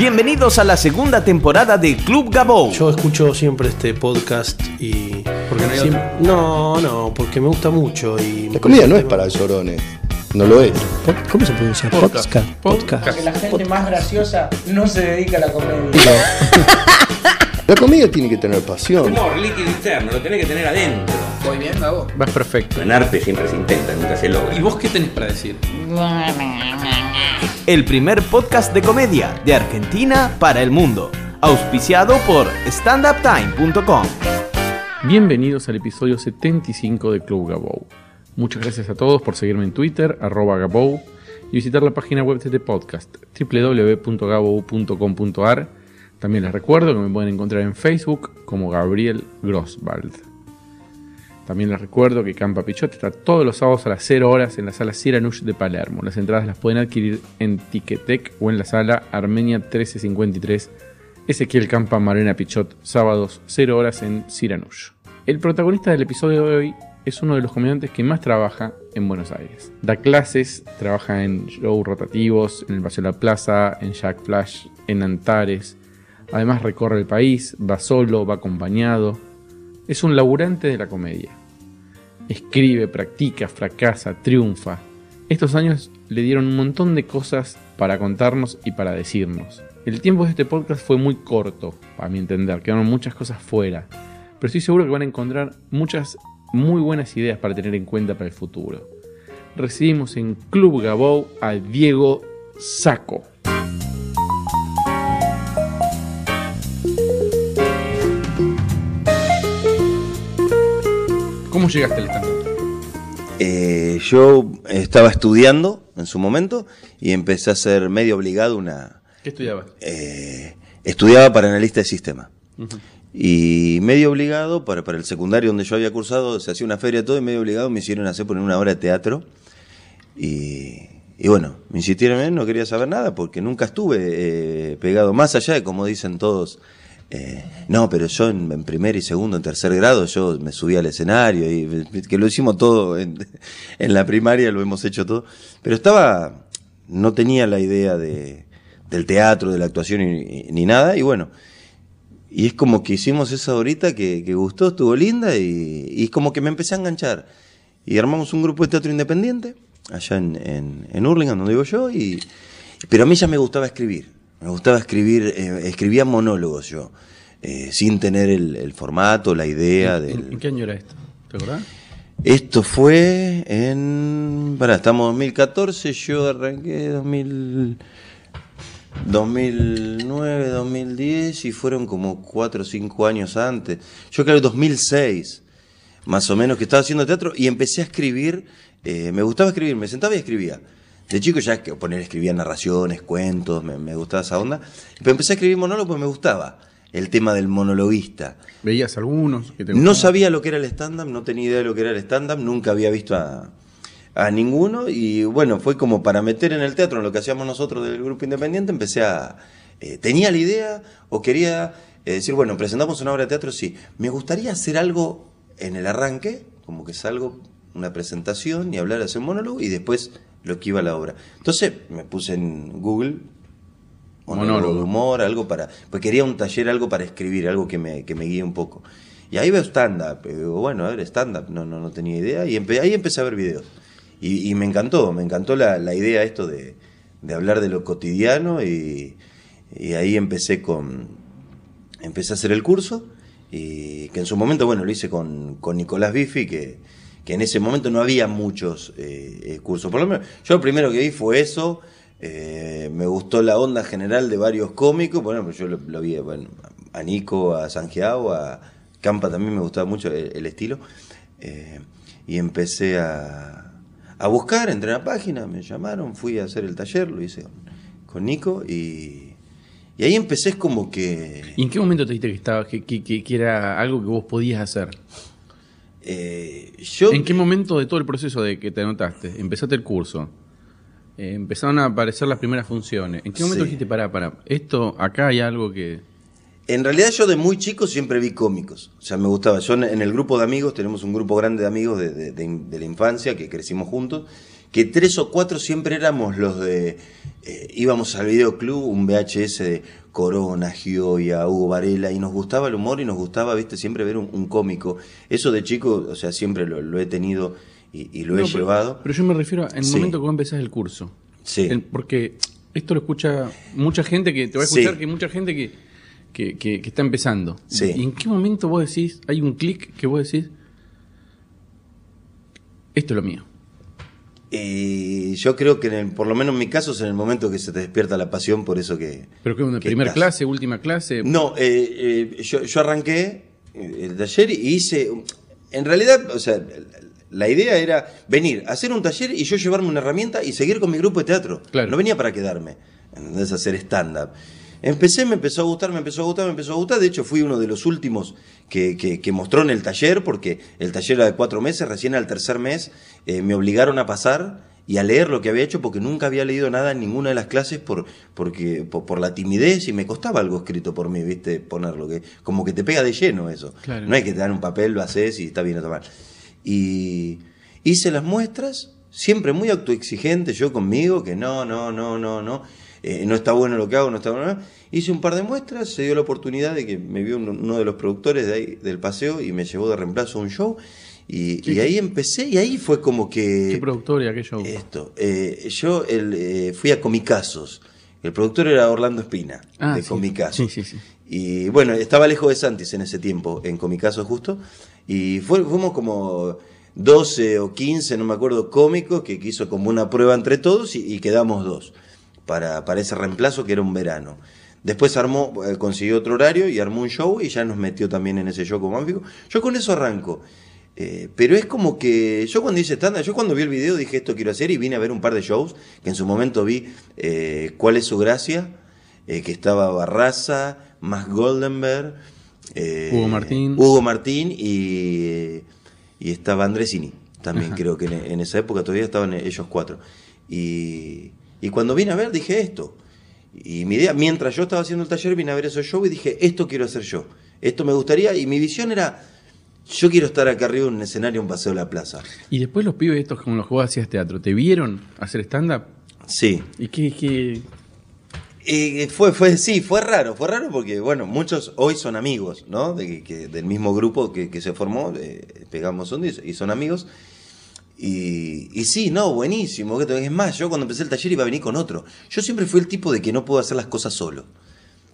Bienvenidos a la segunda temporada de Club Gabou. Yo escucho siempre este podcast y. Porque no hay Siem- otro. no, no, porque me gusta mucho y. La comida no es para llorones. No lo es. ¿Cómo se pronuncia? Podcast. Podcast. Podcast. Que la gente más graciosa no se dedica a la comedia. La comida tiene que tener pasión. Humor líquido interno, lo tenés que tener adentro. Voy bien, Gabo. Vas perfecto. En arte siempre se intenta, nunca se logra. ¿Y vos qué tenés para decir? El primer podcast de comedia de Argentina para el mundo. Auspiciado por standuptime.com. Bienvenidos al episodio 75 de Club Gabou. Muchas gracias a todos por seguirme en Twitter, arroba Gabou, y visitar la página web de este podcast, www.gabou.com.ar. También les recuerdo que me pueden encontrar en Facebook como Gabriel Grosswald. También les recuerdo que Campa Pichot está todos los sábados a las 0 horas en la sala Siranush de Palermo. Las entradas las pueden adquirir en Ticketek o en la sala Armenia 1353 Ezequiel Campa Marena Pichot, sábados 0 horas en Siranush. El protagonista del episodio de hoy es uno de los comediantes que más trabaja en Buenos Aires. Da clases, trabaja en shows rotativos, en el Paseo de la Plaza, en Jack Flash, en Antares. Además recorre el país, va solo, va acompañado. Es un laburante de la comedia. Escribe, practica, fracasa, triunfa. Estos años le dieron un montón de cosas para contarnos y para decirnos. El tiempo de este podcast fue muy corto, a mi entender, quedaron muchas cosas fuera. Pero estoy seguro que van a encontrar muchas muy buenas ideas para tener en cuenta para el futuro. Recibimos en Club Gabou a Diego Saco. ¿Cómo llegaste al stand Eh, yo estaba estudiando en su momento y empecé a ser medio obligado una... ¿Qué estudiabas? eh, estudiaba para analista de sistema. Y medio obligado, para, para el secundario donde yo había cursado, se hacía una feria todo y medio obligado me hicieron hacer poner una obra de teatro. Y, y bueno, me insistieron en no quería saber nada porque nunca estuve eh, pegado, más allá de como dicen todos. Eh, no, pero yo en, primer y segundo, en tercer grado, yo me subí al escenario y que lo hicimos todo en, la primaria, lo hemos hecho todo. Pero estaba, no tenía la idea de, del teatro, de la actuación ni, nada. Y bueno, y es como que hicimos esa horita que, gustó, estuvo linda y, y como que me empecé a enganchar. Y armamos un grupo de teatro independiente allá en, en, en donde vivo yo. Pero a mí ya me gustaba escribir. Me gustaba escribir, eh, escribía monólogos yo, eh, sin tener el, el formato, la idea ¿En, del... en qué año era esto? ¿Te acordás? Esto fue en. Pará, estamos en 2014, yo arranqué 2000, 2009, 2010 y fueron como 4 o 5 años antes. Yo creo que 2006, más o menos, que estaba haciendo teatro y empecé a escribir. eh, me gustaba escribir, me sentaba y escribía. De chico ya que poner, escribía narraciones, cuentos, me, me gustaba esa onda. Pero empecé a escribir monólogos porque me gustaba el tema del monologuista. ¿Veías algunos? Que te No sabía lo que era el stand-up, no tenía idea de lo que era el stand-up, nunca había visto a, a ninguno y bueno, fue como para meter en el teatro, en lo que hacíamos nosotros del grupo independiente, empecé a... eh, tenía la idea o quería eh, decir, bueno, presentamos una obra de teatro, sí, me gustaría hacer algo en el arranque, como que salgo una presentación y hablar, hacer un monólogo y después lo que iba a la obra. Entonces me puse en Google monólogo de humor, algo para. Pues quería un taller, algo para escribir, algo que me, que me guíe un poco. Y ahí veo stand-up. bueno, a ver, stand-up, no, no, no tenía idea. Y empe- ahí empecé a ver videos. Y, y me encantó, me encantó la, la idea esto de, de hablar de lo cotidiano. Y, y ahí empecé con. Empecé a hacer el curso. Y que en su momento, bueno, lo hice con, con Nicolás Biffi, que, que en ese momento no había muchos eh, eh, cursos. Por lo menos, yo lo primero que vi fue eso. eh, me gustó la onda general de varios cómicos. Bueno, yo lo, lo vi bueno, a Nico, a Sanjeao, a Campa también me gustaba mucho el, estilo. Y empecé a, a buscar, entré a la página, me llamaron, fui a hacer el taller, lo hice con, Nico y, y ahí empecé como que... ¿Y en qué momento te diste que, estaba, que- que- que era algo que vos podías hacer? Eh, yo ¿En qué momento de todo el proceso de que te anotaste? Empezaste el curso. eh, empezaron a aparecer las primeras funciones. ¿En qué momento Sí. dijiste, pará, pará, esto, acá hay algo que... En realidad yo de muy chico siempre vi cómicos. O sea, me gustaba. Yo en, el grupo de amigos, tenemos un grupo grande de amigos de, de- de- de la infancia que crecimos juntos, que tres o cuatro siempre éramos los de. eh, íbamos al videoclub, un VHS de Corona, Gioia, Hugo Varela, y nos gustaba el humor y nos gustaba, viste, siempre ver un, un cómico. Eso de chico, o sea, siempre lo, lo he tenido y, y lo he pero- llevado. Pero yo me refiero al Sí. momento que vos empezás el curso. Sí. El- porque esto lo escucha mucha gente que te va a Sí. escuchar, que mucha gente que, que, que- que está empezando. Sí. ¿Y en qué momento vos decís, hay un clic que vos decís, esto es lo mío? Y yo creo que, en el- por lo menos en mi caso, es en el momento que se te despierta la pasión por eso que. ¿Pero que una que primera estás. clase, última clase? No, eh, eh, yo, yo arranqué eh, el taller y hice. En realidad, o sea, la idea era venir, hacer un taller y yo llevarme una herramienta y seguir con mi grupo de teatro. Claro. No venía para quedarme, ¿entendés? Hacer stand-up. Empecé, me empezó a gustar, me empezó a gustar, me empezó a gustar. De hecho, fui uno de los últimos que, que- que mostró en el taller, porque el taller era de cuatro meses. Recién al tercer mes eh, me obligaron a pasar y a leer lo que había hecho, porque nunca había leído nada en ninguna de las clases por, porque, por, por la timidez y me costaba algo escrito por mí, ¿viste? Ponerlo, que como que te pega de lleno eso. Claro. No es que te dan un papel, lo haces y está bien o está mal. Y hice las muestras, siempre muy autoexigente yo conmigo, que no, no, no, no, no, eh, no está bueno lo que hago, no está bueno. Hice un par de muestras, se dio la oportunidad de que me vio uno, uno de los productores de ahí, del paseo y me llevó de reemplazo a un show. Y, y ahí empecé, y ahí fue como que... ¿Qué productor y aquel show? Esto, eh, yo el, eh, fui a Comicazos. El productor era Orlando Espina, Ah, de sí. Comicazos. Sí, sí, sí. Y bueno, estaba lejos de Santis en ese tiempo, en Comicazos justo. Y fue- fuimos como 12 o 15, no me acuerdo, cómicos, que quiso como una prueba entre todos y, y quedamos dos para, para ese reemplazo que era un verano. Después armó, eh, consiguió otro horario y armó un show y ya nos metió también en ese show como ánfico. Yo con eso arranco. Eh, pero es como que yo cuando hice estándar, yo cuando vi el video dije esto quiero hacer y vine a ver un par de shows que en su momento vi eh, cuál es su gracia, eh, que estaba Barraza, más Goldenberg, Hugo Martín. Hugo Martín y, y estaba Andresini también creo que en, en esa época todavía estaban ellos cuatro. Y, y cuando vine a ver dije esto. Y mi idea, mientras yo estaba haciendo el taller, vine a ver esos shows y dije, esto quiero hacer yo. Esto me gustaría. Y mi visión era, yo quiero estar acá arriba en un escenario, en Paseo de la Plaza. Y después los pibes estos con los que vos hacías teatro, ¿te vieron hacer stand-up? Sí. ¿Y qué, qué- fue, fue, sí, fue raro, fue raro porque, bueno, muchos hoy son amigos, ¿no? De que, del mismo grupo que, que se formó, eh, Pegamos y, y son amigos. Y, y sí, no, buenísimo. Es más, yo cuando empecé el taller iba a venir con otro. Yo siempre fui el tipo de que no puedo hacer las cosas solo.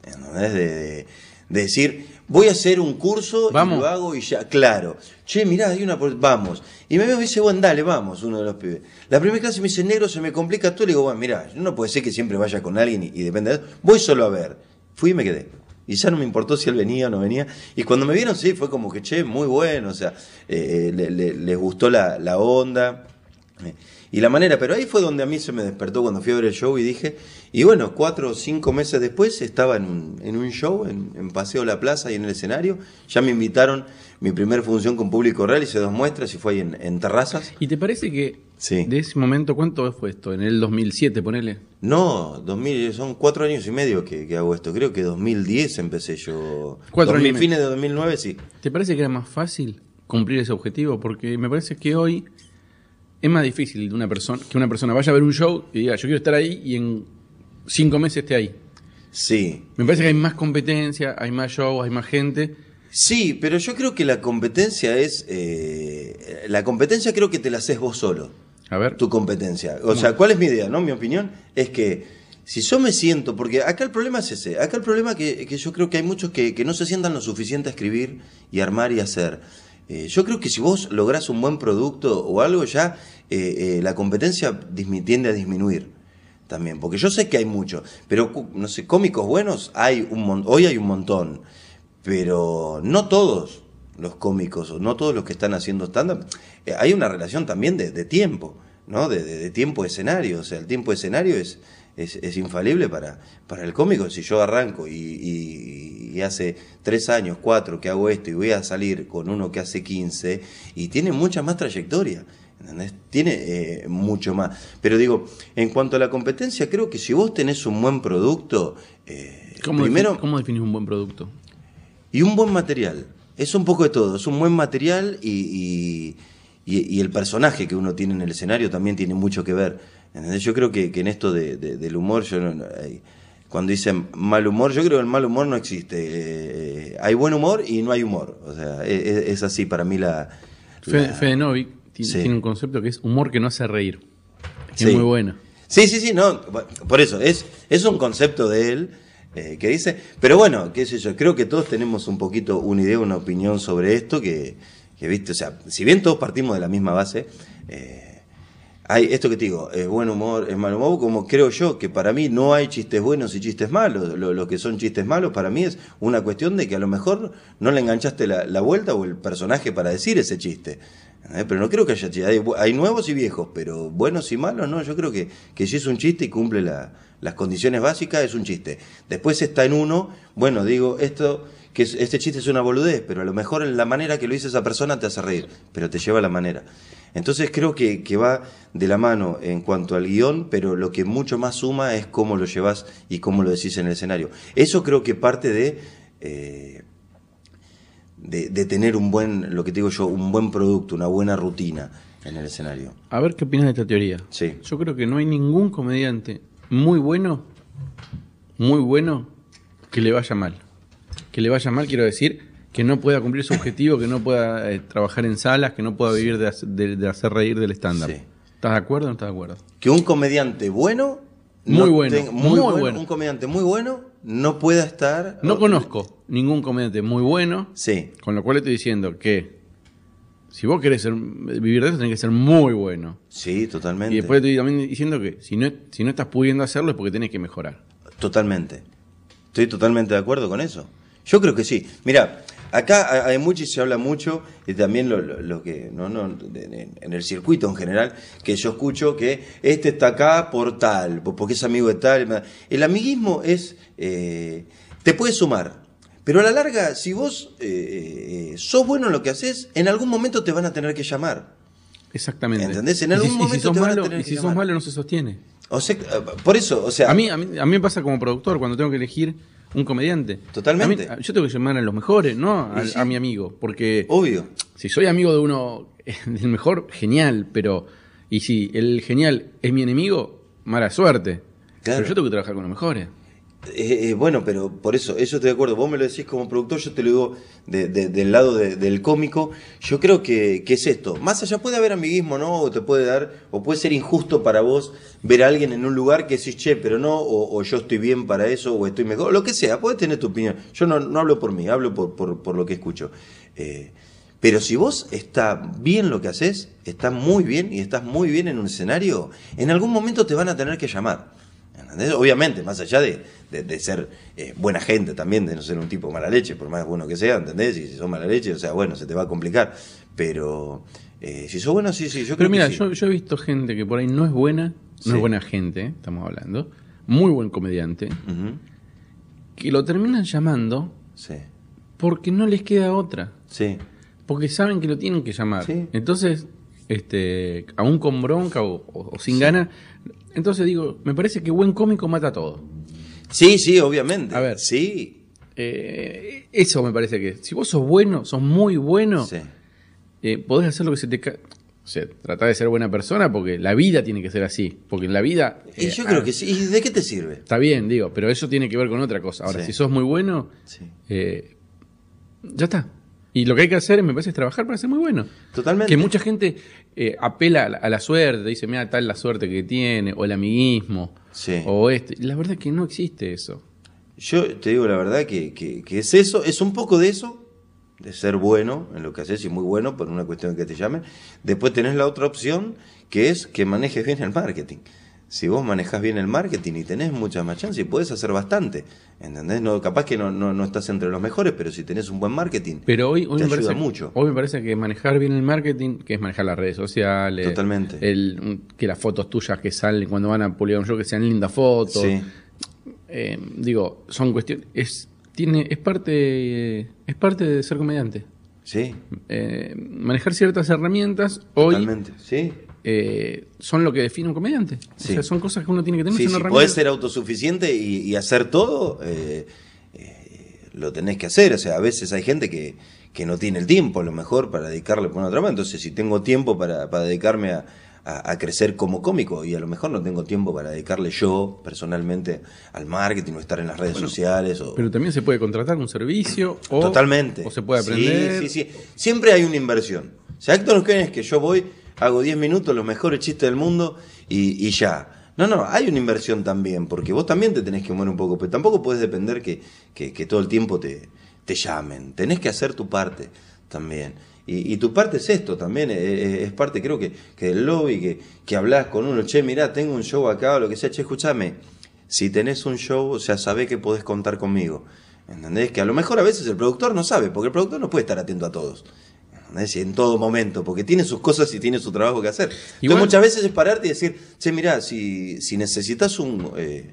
¿Entendés? De, de- de decir, voy a hacer un curso Vamos. y lo hago y ya, claro. Che, mirá, hay una, vamos. Y me veo y me dice, bueno, dale, vamos, uno de los pibes. La primera clase me dice, negro, se me complica todo. Le digo, bueno, mirá, no puede ser que siempre vaya con alguien y, y depende de eso. Voy solo a ver. Fui y me quedé. Y ya no me importó si él venía o no venía. Y cuando me vieron, sí, fue como que, che, muy bueno. O sea, eh, le- le- les gustó la, la onda. Y la manera, pero ahí fue donde a mí se me despertó cuando fui a ver el show y dije, y bueno, cuatro o cinco meses después estaba en un, en un show en, en Paseo La Plaza y en el escenario, ya me invitaron, mi primera función con público real, hice dos muestras y fue ahí en, en terrazas. ¿Y te parece que Sí. de ese momento, cuánto fue esto? En el 2007, ponele. No, 2000, son cuatro años y medio que, que hago esto, creo que 2010 empecé yo. Cuatro 2000, años. Fines de 2009, sí. ¿Te parece que era más fácil cumplir ese objetivo? Porque me parece que hoy es más difícil de una persona, que una persona vaya a ver un show y diga, yo quiero estar ahí y en cinco meses esté ahí. Sí, Me parece que hay más competencia, hay más shows, hay más gente. Sí, pero yo creo que la competencia es. eh, la competencia creo que te la haces vos solo. A ver. Tu competencia. O sea, ¿cuál es mi idea? no Mi opinión es que si yo me siento. Porque acá el problema es ese. Acá el problema que, que yo creo que hay muchos que, que no se sientan lo suficiente a escribir y armar y hacer. Eh, yo creo que si vos lográs un buen producto o algo, ya eh, eh, la competencia tiende a disminuir también, porque yo sé que hay mucho, pero no sé, cómicos buenos hay un hoy hay un montón, pero no todos los cómicos o no todos los que están haciendo stand-up, eh, hay una relación también de, de tiempo, ¿no? De, de- de tiempo de escenario, o sea, el tiempo de escenario es, es, es infalible para, para el cómico, si yo arranco y, y- y hace tres años, cuatro que hago esto y voy a salir con uno que hace 15 y tiene mucha más trayectoria. ¿entendés? Tiene eh, mucho más. Pero digo, en cuanto a la competencia, creo que si vos tenés un buen producto, eh, ¿Cómo, primero, ¿Cómo definís un buen producto? y un buen material. Es un poco de todo. Es un buen material y, y- y, y el personaje que uno tiene en el escenario también tiene mucho que ver. ¿entendés? Yo creo que, que en esto de- de- del humor, yo no- hay- cuando dicen mal humor, yo creo que el mal humor no existe. Eh, hay buen humor y no hay humor. O sea, e- e- es, así para mí la... La- Fede Novik ti- Sí. tiene un concepto que es humor que no hace reír. Sí. Es muy bueno. Sí, sí, sí, no, por eso, es, es un concepto de él eh, que dice, pero bueno, qué sé yo, creo que todos tenemos un poquito una idea, una opinión sobre esto, que, que viste, o sea, si bien todos partimos de la misma base, eh, hay esto que te digo, es buen humor, es mal humor, como creo yo, que para mí no hay chistes buenos y chistes malos, lo, que son chistes malos para mí es una cuestión de que a lo mejor no le enganchaste la vuelta o el personaje para decir ese chiste. ¿Eh? Pero no creo que haya chistes. Hay, nuevos y viejos, pero buenos y malos, no. Yo creo que, que si es un chiste y cumple la- las condiciones básicas, es un chiste. Después está en uno, bueno, digo, esto que es- este chiste es una boludez, pero a lo mejor en la manera que lo dice esa persona te hace reír, pero te lleva a la manera. Entonces creo que, que va de la mano en cuanto al guion, pero lo que mucho más suma es cómo lo llevas y cómo lo decís en el escenario. Eso creo que parte de... eh, de, de tener un buen, lo que te digo yo, un buen producto, una buena rutina en el escenario. A ver qué opinas de esta teoría. Sí. Yo creo que no hay ningún comediante muy bueno, muy bueno, que le vaya mal. Que le vaya mal, quiero decir, que no pueda cumplir su objetivo, que no pueda eh, trabajar en salas, que no pueda vivir de, de- de hacer reír del estándar. Sí. ¿Estás de acuerdo o no estás de acuerdo? Que un comediante bueno, Muy bueno, tenga- muy bueno. un comediante muy bueno no pueda estar. No conozco ningún comediante muy bueno, Sí, con lo cual estoy diciendo que si vos querés ser- vivir de eso, tenés que ser muy bueno. sí, totalmente. Y después estoy también diciendo que si no, si no estás pudiendo hacerlo es porque tenés que mejorar. Totalmente. Estoy totalmente de acuerdo con eso. Yo creo que sí. Mira, acá hay mucho y se habla mucho, y también lo, lo- lo que, no, no, en el circuito en general, que yo escucho que este está acá por tal, por- porque es amigo de tal. El amiguismo es, eh, te puede sumar, pero a la larga, si vos eh, eh, sos bueno en lo que haces, en algún momento te van a tener que llamar. Exactamente. ¿Entendés? En algún si- y si momento sos te van a malo, tener y que si sos llamar. malo no se sostiene. O sea, por eso, o sea, A mí, a, mí, a mí me pasa como productor cuando tengo que elegir un comediante. Totalmente. A mí- yo tengo que llamar a los mejores, no a, sí. a mi amigo. Porque obvio. si soy amigo de uno, del mejor, genial. Pero, y si el genial es mi enemigo, mala suerte. Claro. Pero yo tengo que trabajar con los mejores. Eh, eh, bueno, pero por eso, eso estoy de acuerdo. Vos me lo decís como productor, yo te lo digo de- de- del lado de- del cómico. Yo creo que, es esto. Más allá puede haber amiguismo, ¿no? O te puede dar, o puede ser injusto para vos ver a alguien en un lugar que decís, che, pero no, o, yo estoy bien para eso, o estoy mejor, lo que sea, puedes tener tu opinión. Yo no, hablo por mí, hablo por lo que escucho. Eh, pero si vos está bien lo que haces, está muy bien y estás muy bien en un escenario, en algún momento te van a tener que llamar. ¿Entendés? Obviamente, más allá de, de- de ser eh, buena gente también, de no ser un tipo mala leche, por más bueno que sea, ¿entendés? Y si sos mala leche, o sea, bueno, se te va a complicar. Pero eh, si sos bueno, sí, sí, yo Pero creo mira, que sí. yo, yo he visto gente que por ahí no es buena, no Sí. es buena gente, eh, estamos hablando, muy buen comediante, que lo terminan llamando Sí, porque no les queda otra. sí, Porque saben que lo tienen que llamar. Sí. Entonces, este, aún con bronca o, o- o sin gana, entonces digo, me parece que buen cómico mata todo. sí, sí, obviamente. A ver. Sí, Eh, eso me parece que, si vos sos bueno, sos muy bueno, sí. eh, podés hacer lo que se te... O sea, tratar de ser buena persona porque la vida tiene que ser así. Porque en la vida... Y eh, yo ah, creo que sí. ¿Y de qué te sirve? Está bien, digo, pero eso tiene que ver con otra cosa. Ahora, Sí. si sos muy bueno, Sí. eh, ya está. Y lo que hay que hacer, me parece, es trabajar para ser muy bueno. Totalmente. Que mucha gente eh, apela a la, a la suerte, dice, mira, tal la suerte que tiene, o el amiguismo, Sí. o este. La verdad es que no existe eso. Yo te digo la verdad que, que- que es eso, es un poco de eso, de ser bueno en lo que haces y muy bueno por una cuestión que te llamen. Después tenés la otra opción, que es que manejes bien el marketing. Si vos manejas bien el marketing y tenés muchas más chances, y puedes hacer bastante. ¿Entendés? No, capaz que no, no, no estás entre los mejores, pero si tenés un buen marketing, Pero hoy, hoy te me ayuda parece, mucho. Hoy me parece que manejar bien el marketing, que es manejar las redes sociales. Totalmente. El, que las fotos tuyas que salen cuando van a publicar un show, que sean lindas fotos. Sí. Eh, digo, son cuestiones. Es, tiene, es, parte, es parte de ser comediante. Sí, Eh, manejar ciertas herramientas hoy totalmente. Sí. Eh, son lo que define un comediante. Sí. O sea, son cosas que uno tiene que tener. Sí, si podés ser autosuficiente y, y hacer todo, eh, eh, lo tenés que hacer. O sea, a veces hay gente que, que no tiene el tiempo a lo mejor para dedicarle por una trama. Entonces, si tengo tiempo para, para dedicarme a, a- a crecer como cómico y a lo mejor no tengo tiempo para dedicarle yo personalmente al marketing o estar en las redes sociales. O, Pero también se puede contratar un servicio o, Totalmente. o se puede Sí, aprender. Sí, sí, Siempre hay una inversión. O sea, acto no es que yo voy, hago 10 minutos, los mejores chistes del mundo y, ya. No, no, hay una inversión también, porque vos también te tenés que mover un poco, pero tampoco puedes depender que, que- todo el tiempo te, te llamen. Tenés que hacer tu parte también. Y, tu parte es esto también, eh, eh, es, parte creo que, que del lobby, que, que hablas con uno, che, mirá, tengo un show acá o lo que sea, che, escúchame, si tenés un show, o sea, sabés que podés contar conmigo. ¿Entendés? Que a lo mejor a veces el productor no sabe, porque el productor no puede estar atento a todos. En todo momento, porque tiene sus cosas y tiene su trabajo que hacer. Entonces Igual- muchas veces es pararte y decir, che, mirá, si, si necesitas un... eh,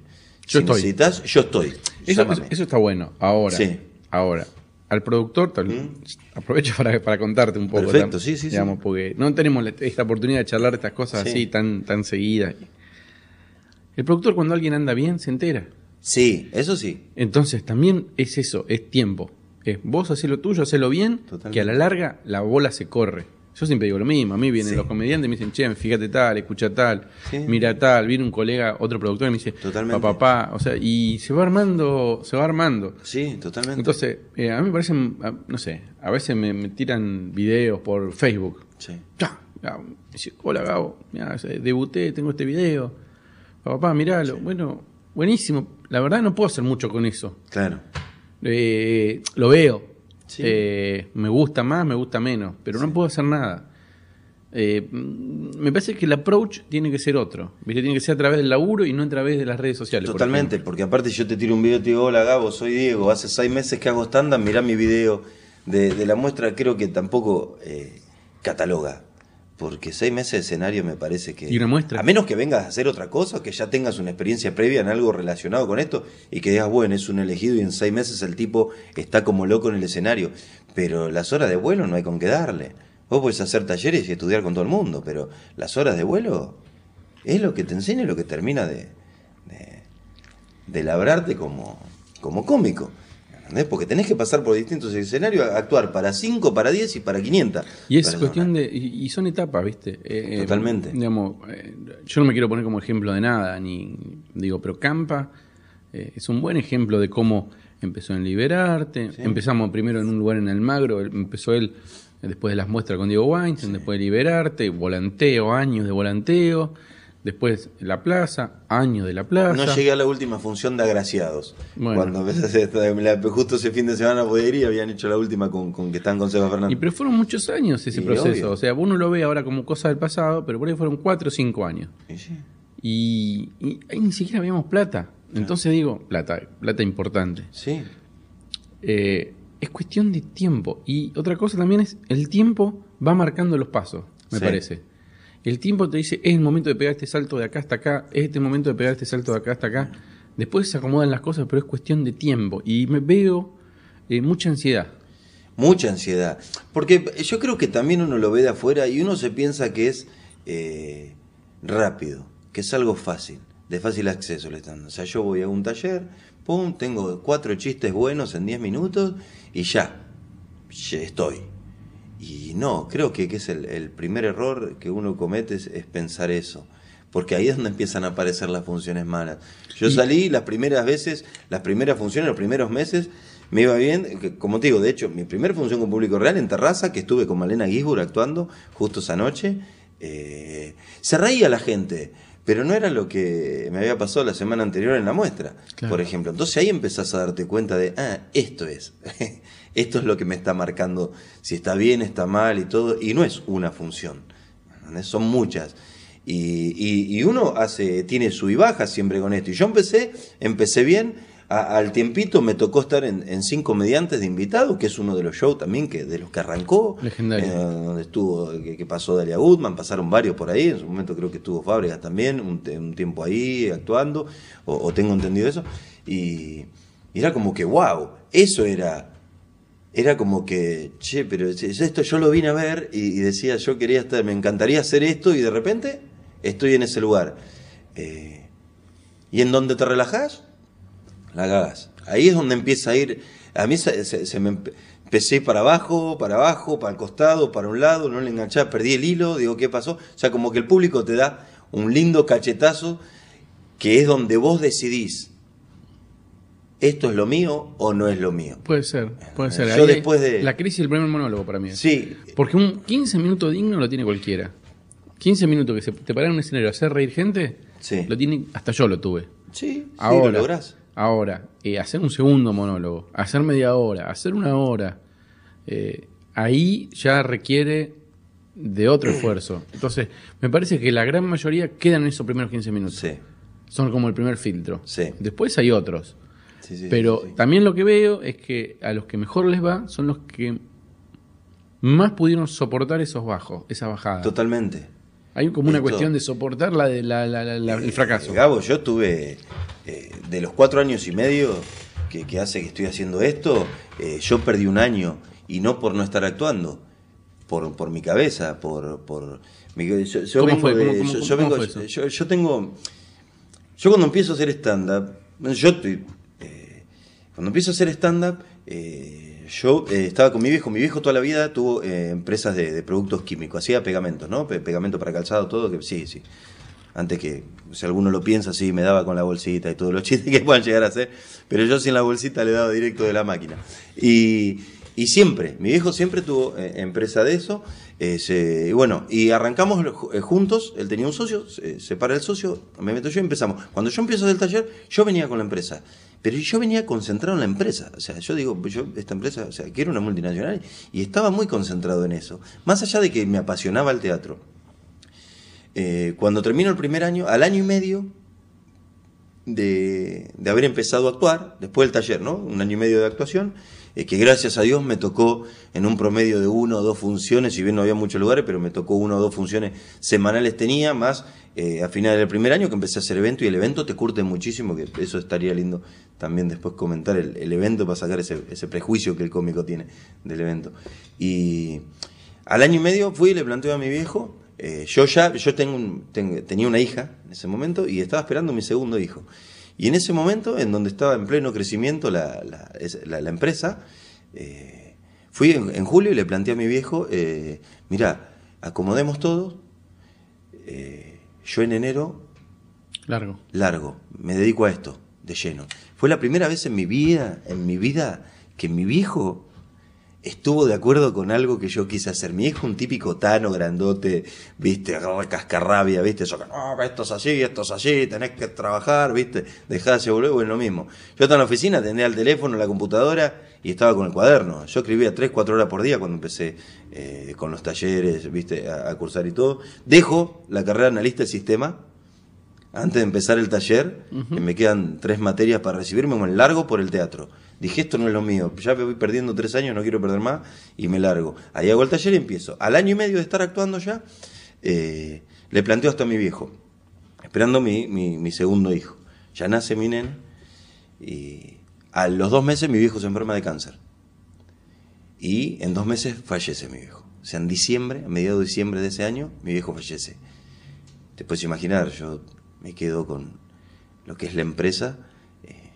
Yo si estoy. necesitas, yo estoy. Eso, eso- está bueno. Ahora, Sí. ahora, al productor, tal- Mm. aprovecho para, para contarte un poco. Perfecto, tam- sí, sí, sí. digamos, Porque no tenemos esta oportunidad de charlar estas cosas Sí. así tan, tan seguidas. El productor, cuando alguien anda bien, se entera. Sí, eso sí. Entonces, también es eso, es tiempo. Es vos hacés lo tuyo, hacelo bien, Totalmente. que a la larga la bola se corre. Yo siempre digo lo mismo. A mí vienen Sí. los comediantes y me dicen, che, fíjate tal, escucha tal, Sí. mira tal. Viene un colega, otro productor y me dice, Totalmente. papá, papá. O sea, y se va armando, se va armando. Sí, totalmente. Entonces, eh, a mí me parecen, no sé, a veces me, me tiran videos por Facebook. Sí. Ya, Gabo, dice, hola Gabo, mirá, debuté, tengo este video. Papá, miralo. Bueno, buenísimo. La verdad no puedo hacer mucho con eso. Claro. Eh, lo veo. Sí. Eh, me gusta más, me gusta menos, pero no puedo hacer nada. Eh, me parece que el approach tiene que ser otro. ¿viste? Tiene que ser a través del laburo y no a través de las redes sociales. Totalmente, porque aparte yo te tiro un video y te digo, hola Gabo, soy Diego, hace seis meses que hago stand-up, mirá mi video de, de la muestra, creo que tampoco eh, cataloga. Porque seis meses de escenario me parece que... ¿Y una muestra? A menos que vengas a hacer otra cosa, que ya tengas una experiencia previa en algo relacionado con esto y que digas, bueno, es un elegido y en seis meses el tipo está como loco en el escenario. Pero las horas de vuelo no hay con qué darle. Vos podés hacer talleres y estudiar con todo el mundo, pero las horas de vuelo es lo que te enseña y lo que termina de, de, de labrarte como, como cómico. ¿Entendés? Porque tenés que pasar por distintos escenarios, actuar para 5, para 10 y para 500. Y es personas. cuestión de. Y, y son etapas, ¿viste? Eh, eh, Totalmente. digamos, eh, yo no me quiero poner como ejemplo de nada, ni. Digo, pero Campa eh, es un buen ejemplo de cómo empezó en Liberarte. Empezamos primero en un lugar en Almagro, empezó él eh, después de las muestras con Diego Weinstein, después de Liberarte, volanteo, años de volanteo. Después La Plaza, años de La Plaza. No llegué a la última función de Agraciados. Bueno. Cuando empecé justo ese fin de semana podía ir y habían hecho la última con, con que están con Seba Fernández. Y pero fueron muchos años ese Y proceso. obvio. O sea, uno lo ve ahora como cosa del pasado, pero por ahí fueron cuatro o cinco años. Y sí. Y, y ahí ni siquiera habíamos plata. Entonces digo, plata, plata importante. Sí. Eh, es cuestión de tiempo. Y otra cosa también es, el tiempo va marcando los pasos, me Sí. parece. El tiempo te dice, es el momento de pegar este salto de acá hasta acá, es este momento de pegar este salto de acá hasta acá. Después se acomodan las cosas, pero es cuestión de tiempo. Y me veo eh, mucha ansiedad. Mucha ansiedad. Porque yo creo que también uno lo ve de afuera y uno se piensa que es eh, rápido, que es algo fácil, de fácil acceso el stand. O sea, yo voy a un taller, pum, tengo cuatro chistes buenos en 10 minutos y ya, ya estoy. Y no, creo que, que es el, el primer error que uno comete es, es pensar eso. Porque ahí es donde empiezan a aparecer las funciones malas. Yo Y- salí las primeras veces, las primeras funciones, los primeros meses, me iba bien. Como te digo, de hecho, mi primera función con público real en Terraza, que estuve con Malena Gisburg actuando justo esa noche, eh, se reía la gente. Pero no era lo que me había pasado la semana anterior en la muestra, Claro. por ejemplo. Entonces ahí empezás a darte cuenta de, ah, esto es. esto es lo que me está marcando si está bien, está mal y todo. Y no es una función, ¿entendés? son muchas. Y, y- y uno hace, tiene su y baja siempre con esto. Y yo empecé, empecé bien. A- al tiempito me tocó estar en, en Cinco Comediantes de invitados, que es uno de los shows también que de los que arrancó. Legendario. Eh, donde estuvo, que, que pasó Dalia Goodman, pasaron varios por ahí, en su momento creo que estuvo Fábregas también, un, tiempo ahí actuando, o, o tengo entendido eso, y, y era como que, wow, eso era, era como que, che, pero es- es esto yo lo vine a ver y, decía, yo quería estar, me encantaría hacer esto, y de repente estoy en ese lugar. Eh, y en donde te relajás, la cagás. Ahí es donde empieza a ir. A mí se, se- me empe- empecé para abajo, para abajo, para el costado, para un lado, no le enganchaba, perdí el hilo, digo, ¿qué pasó? O sea, como que el público te da un lindo cachetazo que es donde vos decidís, ¿esto es lo mío o no es lo mío? Puede ser, puede ser. Yo Ahí después de- La crisis del primer monólogo para mí. es. Sí, Porque un 15 minutos digno lo tiene cualquiera. 15 minutos que se te paran en un escenario a hacer reír gente, Sí. lo tiene, hasta yo lo tuve. sí, sí, Ahora, lo lográs. ahora eh, hacer un segundo monólogo, hacer media hora, hacer una hora, eh, ahí ya requiere de otro esfuerzo. Entonces, me parece que la gran mayoría quedan en esos primeros 15 minutos. Sí, Son como el primer filtro. Sí. Después hay otros. Sí, sí, Pero sí, también lo que veo es que a los que mejor les va son los que más pudieron soportar esos bajos, esa bajada. Totalmente. Hay como una Esto- cuestión de soportar la de la- la- la- la- el fracaso. Eh, Gabo, yo tuve, eh, de los cuatro años y medio que, que hace que estoy haciendo esto, eh, yo perdí un año y no por no estar actuando, por, por mi cabeza, por... por mi- yo, yo ¿Cómo vengo fue? de- ¿Cómo- cómo- yo- vengo- fue eso? yo- yo tengo... Yo cuando empiezo a hacer stand-up, yo estoy... cuando empiezo a hacer stand-up, eh, yo eh, estaba con mi viejo. Mi viejo toda la vida tuvo eh, empresas de, de productos químicos. Hacía pegamentos, ¿no? Pe- pegamento para calzado, todo. que Sí, sí. Antes que, si alguno lo piensa, sí, me daba con la bolsita y todos los chistes que puedan llegar a hacer. Pero yo sin la bolsita le daba directo de la máquina. Y, y siempre, mi viejo siempre tuvo eh, empresa de eso. eh, y bueno, y arrancamos eh, juntos. Él tenía un socio, se separa el socio, me meto yo y empezamos. Cuando yo empiezo del taller, yo venía con la empresa. Pero yo venía concentrado en la empresa. O sea, yo digo, yo esta empresa, o sea, quiero una multinacional y estaba muy concentrado en eso. Más allá de que me apasionaba el teatro. Eh, cuando termino el primer año, al año y medio de, de haber empezado a actuar, después del taller, ¿no? Un año y medio de actuación, que gracias a Dios me tocó en un promedio de uno o dos funciones, si bien no había muchos lugares, pero me tocó una o dos funciones semanales tenía, más eh, a final del primer año que empecé a hacer evento y el evento te curte muchísimo, que eso estaría lindo también después comentar el, evento para sacar ese, prejuicio que el cómico tiene del evento. Y al año y medio fui y le planteé a mi viejo, eh, yo ya, yo tengo- tenía una hija en ese momento y estaba esperando mi segundo hijo. Y en ese momento, en donde estaba en pleno crecimiento la, la- es- la- la empresa, eh, fui en, en julio y le planteé a mi viejo, eh, mira, acomodemos todo, eh, yo en enero Largo. largo, me dedico a esto, de lleno. Fue la primera vez en mi vida, en mi vida, que mi viejo estuvo de acuerdo con algo que yo quise hacer. Mi hijo un típico tano grandote, viste, cascarrabia, viste, eso que no, esto es así, esto es así, tenés que trabajar, viste, dejá de volver, bueno, lo mismo. Yo estaba en la oficina, atendía el teléfono, la computadora y estaba con el cuaderno. Yo escribía 3, 4 horas por día cuando empecé eh, con los talleres, viste, a, cursar y todo. Dejo la carrera de analista del sistema, antes de empezar el taller, que me quedan tres materias para recibirme, me largo por el teatro. Dije, esto no es lo mío, ya me voy perdiendo tres años, no quiero perder más, y me largo. Ahí hago el taller y empiezo. Al año y medio de estar actuando ya, eh, le planteo hasta a mi viejo, esperando mi, mi, mi segundo hijo. Ya nace mi nene, y a los dos meses mi viejo se enferma de cáncer. Y en dos meses fallece mi viejo. O sea, en diciembre, a mediados de diciembre de ese año, mi viejo fallece. Te puedes imaginar, yo me quedo con lo que es la empresa, eh,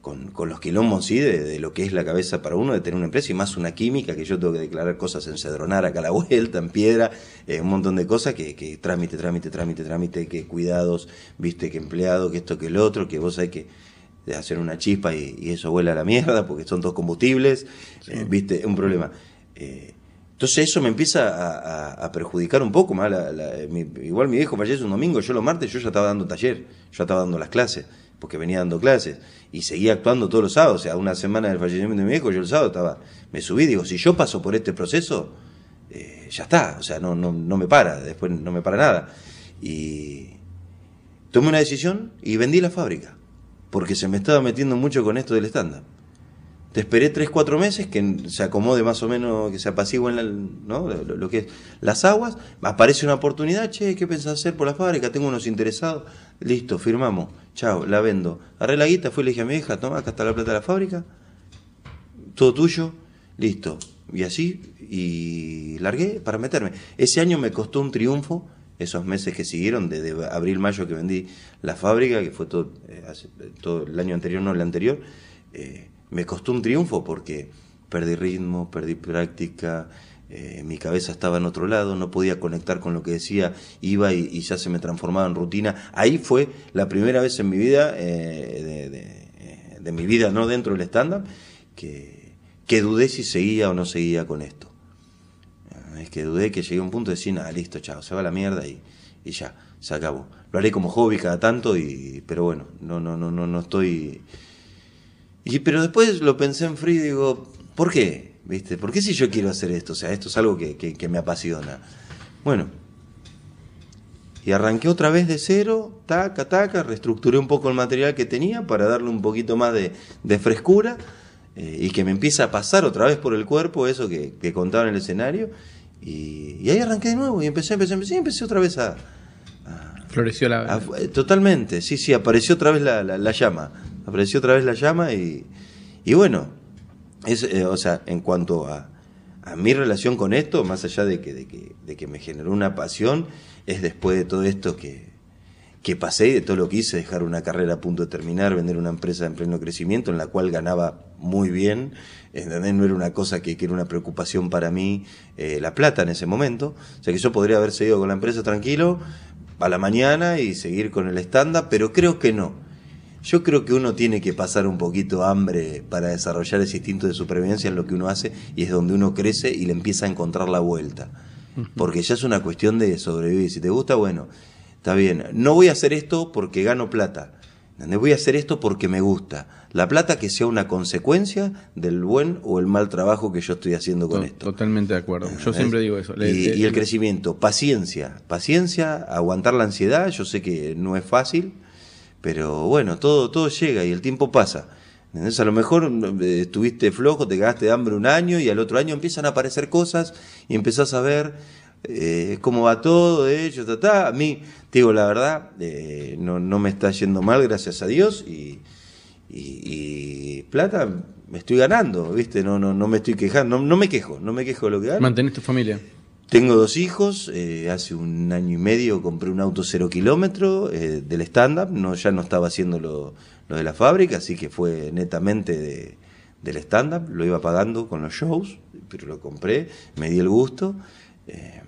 con, con los quilombos, sí, de, de lo que es la cabeza para uno de tener una empresa y más una química, que yo tengo que declarar cosas en Cedronar, acá a la vuelta, en Piedra, eh, un montón de cosas que, que trámite, trámite, trámite, trámite, que cuidados, viste, que empleado, que esto, que el otro, que vos hay que de hacer una chispa y, y eso vuela a la mierda porque son todos combustibles, eh, viste, un problema. Eh, entonces eso me empieza a, perjudicar un poco más. mi- igual mi viejo fallece un domingo, yo los martes yo ya estaba dando taller, yo estaba dando las clases, porque venía dando clases y seguía actuando todos los sábados. O sea, una semana del fallecimiento de mi viejo, yo el sábado estaba, me subí, digo, si yo paso por este proceso, eh, ya está, o sea, no, no, no me para, después no me para nada. Y tomé una decisión y vendí la fábrica, porque se me estaba metiendo mucho con esto del stand-up. Te esperé 3, 4 meses que se acomode más o menos, que se apacigüen la- ¿no? lo, que es las aguas. Aparece una oportunidad, che, ¿qué pensás hacer por la fábrica? Tengo unos interesados. Listo, firmamos. Chao, la vendo. Agarré la guita, fui y le dije a mi hija, toma, acá está la plata de la fábrica. Todo tuyo. Listo. Y así, y largué para meterme. Ese año me costó un triunfo, esos meses que siguieron, desde abril, mayo que vendí la fábrica, que fue todo, eh, el año anterior, no el anterior. eh, me costó un triunfo porque perdí ritmo, perdí práctica, eh, mi cabeza estaba en otro lado, no podía conectar con lo que decía, iba y, ya se me transformaba en rutina. Ahí fue la primera vez en mi vida, eh, de, de- eh, mi vida no dentro del stand-up, que, que dudé si seguía o no seguía con esto. Ah, Es que dudé que llegué a un punto de decir, nada, listo, chao, se va la mierda y, y ya, se acabó. Lo haré como hobby cada tanto, y, pero bueno, no, no, no, no, no estoy. Y, pero después lo pensé en frío y digo, ¿por qué? ¿Viste? ¿Por qué si yo quiero hacer esto? O sea, esto es algo que, que- que me apasiona. Bueno, y arranqué otra vez de cero, taca, taca, reestructuré un poco el material que tenía para darle un poquito más de, de frescura eh, y que me empiece a pasar otra vez por el cuerpo eso que, que contaba en el escenario. Y, y ahí arranqué de nuevo y empecé, empecé, empecé y empecé otra vez a, Floreció la. Eh, totalmente, sí, sí, apareció otra vez la, la- la llama. Apareció otra vez la llama y, y bueno, es, eh, o sea, en cuanto a, a mi relación con esto, más allá de que, de, que, de que me generó una pasión, es después de todo esto que, que pasé y de todo lo que hice, dejar una carrera a punto de terminar, vender una empresa en pleno crecimiento en la cual ganaba muy bien, ¿entendés? no era una cosa que, que era una preocupación para mí eh, la plata en ese momento, o sea que yo podría haber seguido con la empresa tranquilo a la mañana y seguir con el stand-up, pero creo que no. Yo creo que uno tiene que pasar un poquito hambre para desarrollar ese instinto de supervivencia en lo que uno hace y es donde uno crece y le empieza a encontrar la vuelta. Porque ya es una cuestión de sobrevivir. Si te gusta, bueno, está bien. No voy a hacer esto porque gano plata. Voy a hacer esto porque me gusta. La plata que sea una consecuencia del buen o el mal trabajo que yo estoy haciendo con To- esto. Totalmente de acuerdo. Yo siempre digo eso. Le- Y, le- y el crecimiento, paciencia, paciencia, aguantar la ansiedad, yo sé que no es fácil, pero bueno, todo, todo llega y el tiempo pasa. ¿Entendés? A lo mejor eh, estuviste flojo, te cagaste de hambre un año y al otro año empiezan a aparecer cosas y empezás a ver eh, cómo va todo, de ellos, ta, ta. A mí, te digo la verdad, eh, no, no me está yendo mal, gracias a Dios, y, y, y plata me estoy ganando, ¿viste? No, no, no me estoy quejando, no, no me quejo, no me quejo de lo que gano. Mantenés tu familia. Tengo dos hijos, eh, hace un año y medio compré un auto cero kilómetro eh, del stand-up, no, ya no estaba haciendo lo, lo de la fábrica, así que fue netamente de, del stand-up, lo iba pagando con los shows, pero lo compré, me di el gusto. eh,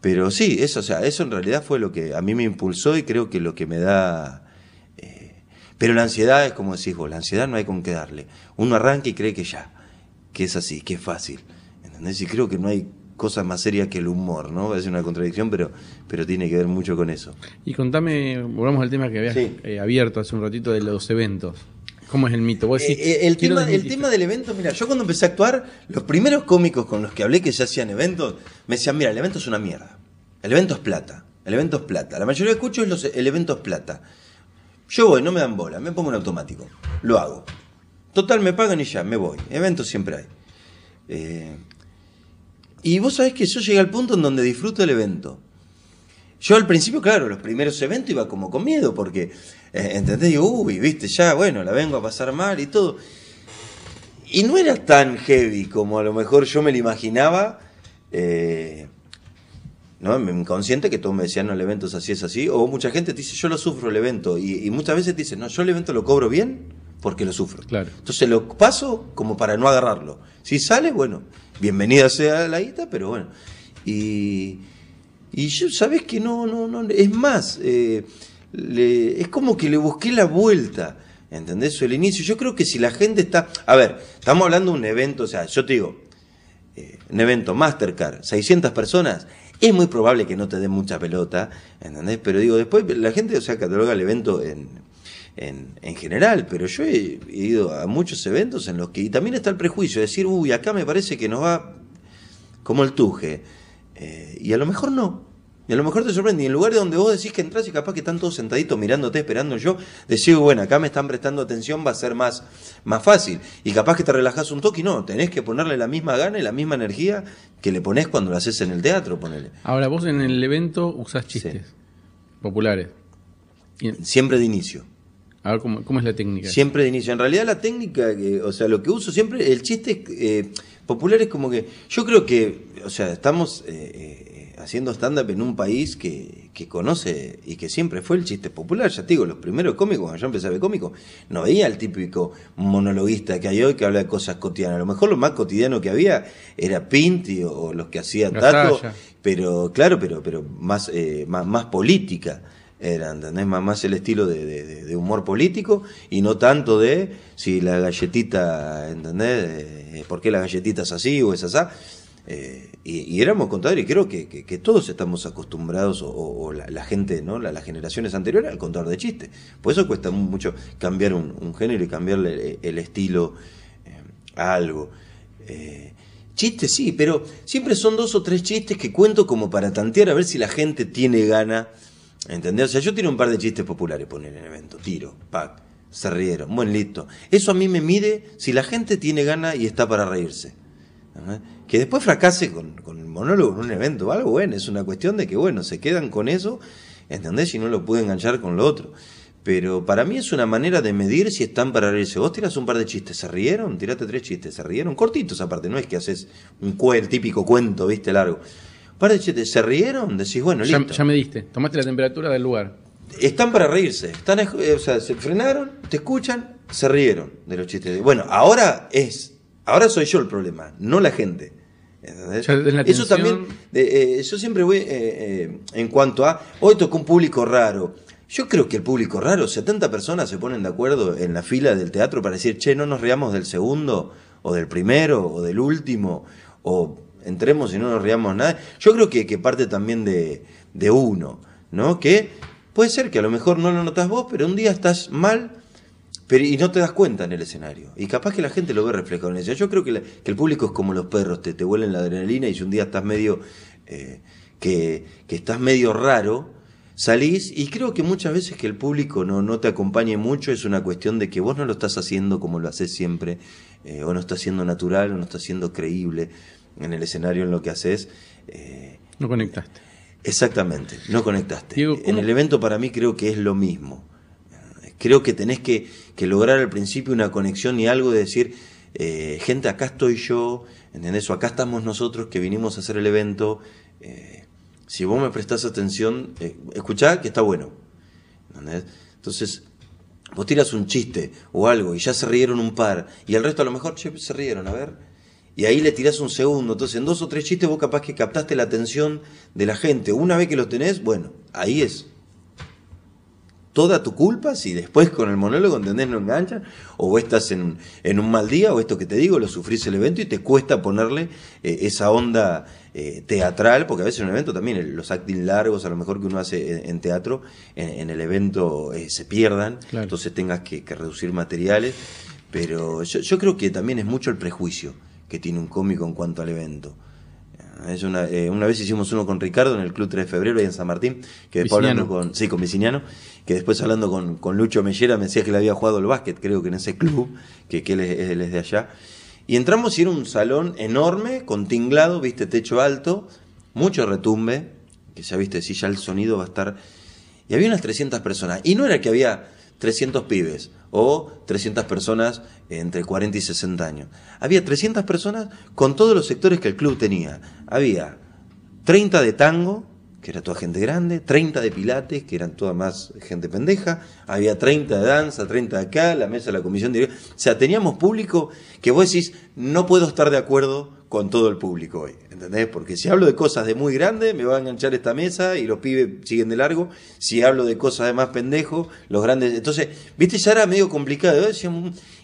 pero sí, eso, o sea, eso en realidad fue lo que a mí me impulsó y creo que lo que me da... eh, pero la ansiedad es como decís vos, la ansiedad no hay con qué darle. Uno arranca y cree que ya, que es así, que es fácil. ¿Entendés? Y creo que no hay cosa más seria que el humor, ¿no? Es una contradicción, pero, pero tiene que ver mucho con eso. Y contame, volvamos al tema que habías Sí. eh, abierto hace un ratito de los eventos. ¿Cómo es el mito? Vos decís, Eh, eh, el, tema, el tema del evento, mira, yo cuando empecé a actuar, los primeros cómicos con los que hablé que ya hacían eventos, me decían, mira, el evento es una mierda. El evento es plata. El evento es plata. La mayoría que escucho es los, el evento es plata. Yo voy, no me dan bola, me pongo en automático. Lo hago. Total, me pagan y ya, me voy. Eventos siempre hay. Eh, y vos sabés que yo llegué al punto en donde disfruto el evento. Yo al principio, claro, los primeros eventos iba como con miedo, porque, eh, ¿entendés? Digo, uy, viste, ya, bueno, la vengo a pasar mal y todo. Y no era tan heavy como a lo mejor yo me lo imaginaba. eh, ¿no? Mi inconsciente que todos me decían, no, el evento es así, es así. O mucha gente te dice, yo lo sufro el evento. Y, y muchas veces te no, yo el evento lo cobro bien porque lo sufro. Claro. Entonces lo paso como para no agarrarlo. Si sale, bueno, bienvenida sea la guita, pero bueno. Y, y yo, ¿sabes que No, no, no. Es más, eh, le- es como que le busqué la vuelta. ¿Entendés? O el inicio. Yo creo que si la gente está. A ver, estamos hablando de un evento, o sea, yo te digo, eh, un evento Mastercard, 600 personas, es muy probable que no te den mucha pelota, ¿entendés? Pero digo, después la gente, o sea, cataloga el evento en, en, en general, pero yo he, he ido a muchos eventos en los que, y también está el prejuicio, de decir, uy, acá me parece que nos va como el tuje, Eh, y a lo mejor no. Y a lo mejor te sorprende. Y en lugares donde vos decís que entras y capaz que están todos sentaditos mirándote, esperando yo, decís, bueno, acá me están prestando atención, va a ser más, más fácil. Y capaz que te relajás un toque y no, tenés que ponerle la misma gana y la misma energía que le ponés cuando lo haces en el teatro, ponele. Ahora, vos en el evento usás chistes populares. Siempre de inicio. A ver, ¿cómo, cómo es la técnica? Siempre de inicio. En realidad la técnica, que, o sea, lo que uso siempre, el chiste eh, popular es como que, yo creo que, o sea, estamos eh, eh, haciendo stand-up en un país que, que conoce y que siempre fue el chiste popular. Ya te digo, los primeros cómicos, cuando yo empecé a ver cómicos, no veía el típico monologuista que hay hoy que habla de cosas cotidianas. A lo mejor lo más cotidiano que había era Pinti o, los que hacían Tato, pero claro, pero, pero más, eh, más, más política era, ¿entendés? Más, el estilo de, humor político y no tanto de si la galletita, ¿entendés? Eh, ¿Por qué la galletita es así o es así? Eh, y, éramos contadores y creo que, todos estamos acostumbrados, o, la, gente, ¿no? La- las generaciones anteriores, al contador de chistes. Por eso cuesta mu- mucho cambiar un, género y cambiarle el, el estilo eh, a algo. Eh, chistes sí, pero siempre son dos o tres chistes que cuento como para tantear a ver si la gente tiene gana. ¿Entendés? O sea, yo tiro un par de chistes populares, poner en el evento, tiro, pack, se rieron, buen listo. Eso a mí me mide si la gente tiene gana y está para reírse. Que después fracase con, con el monólogo en un evento algo, bueno, es una cuestión de que, bueno, se quedan con eso, ¿entendés? Y no lo pueden enganchar con lo otro. Pero para mí es una manera de medir si están para reírse. Vos tiras un par de chistes, ¿se rieron? Tirate tres chistes, ¿se rieron? Cortitos aparte, no es que haces un el típico cuento, ¿viste? Largo. Un par de chistes, ¿se rieron? Decís, bueno, listo. ya me diste. Tomaste la temperatura del lugar. Están para reírse, están, eh, o sea, se frenaron, te escuchan, se rieron de los chistes. Bueno, ahora es, ahora soy yo el problema, no la gente. Eso también, eh, eh, yo siempre voy eh, eh, en cuanto a, hoy tocó un público raro. Yo creo que el público raro, 70 personas se ponen de acuerdo en la fila del teatro para decir, che, no nos riamos del segundo, o del primero, o del último, o entremos y no nos riamos nada. Yo creo que, parte también de, uno, ¿no? Que puede ser que a lo mejor no lo notas vos, pero un día estás mal pero, y no te das cuenta en el escenario. Y capaz que la gente lo ve reflejado en eso. Yo creo que, que el público es como los perros, te, te huelen la adrenalina y si un día estás medio, eh, que, que estás medio raro, salís y creo que muchas veces que el público no, no te acompañe mucho es una cuestión de que vos no lo estás haciendo como lo haces siempre, eh, o no estás siendo natural, o no estás siendo creíble en el escenario en lo que haces. eh, No conectaste. Exactamente, no conectaste. Diego, en ¿cómo- el evento para mí creo que es lo mismo. Creo que tenés que, que lograr al principio una conexión y algo de decir, eh, gente, acá estoy yo, ¿entendés? O acá estamos nosotros que vinimos a hacer el evento. eh, si vos me prestás atención, eh, escuchá que está bueno. ¿entendés? Entonces, vos tiras un chiste o algo y ya se rieron un par y el resto a lo mejor che, se rieron, a ver. Y ahí le tirás un segundo. Entonces, en dos o tres chistes vos capaz que captaste la atención de la gente. Una vez que los tenés, bueno, ahí es toda tu culpa si después con el monólogo, ¿entendés? No enganchan. O vos estás en, en un mal día, o esto que te digo, lo sufrís el evento y te cuesta ponerle eh, esa onda eh, teatral, porque a veces en un evento también el- los acting largos, a lo mejor que uno hace en, en teatro, en, en el evento eh, se pierdan, Claro. entonces tengas que, que reducir materiales. Pero yo, yo creo que también es mucho el prejuicio que tiene un cómico en cuanto al evento. Es una, eh, una vez hicimos uno con Ricardo en el Club 3 de Febrero ahí en San Martín, que después Viciniano. hablando con, sí, con Viciniano, que después hablando con, con Lucho Mellera me decía que le había jugado el básquet, creo que en ese club, que, que él, es, él es de allá. Y entramos y era un salón enorme, con tinglado, viste, techo alto, mucho retumbe, que ya viste, si ya el sonido va a estar... Y había unas 300 personas. Y no era que había 300 pibes o 300 personas entre 40 y 60 años. Había 300 personas con todos los sectores que el club tenía. Había 30 de tango, que era toda gente grande, 30 de pilates, que eran toda más gente pendeja, había 30 de danza, 30 de acá, la mesa de la comisión directiva. O sea, teníamos público que vos decís, no puedo estar de acuerdo con todo el público hoy, ¿entendés? Porque si hablo de cosas de muy grande, me va a enganchar esta mesa y los pibes siguen de largo. Si hablo de cosas de más pendejo, los grandes... Entonces, viste, ya era medio complicado. ¿eh?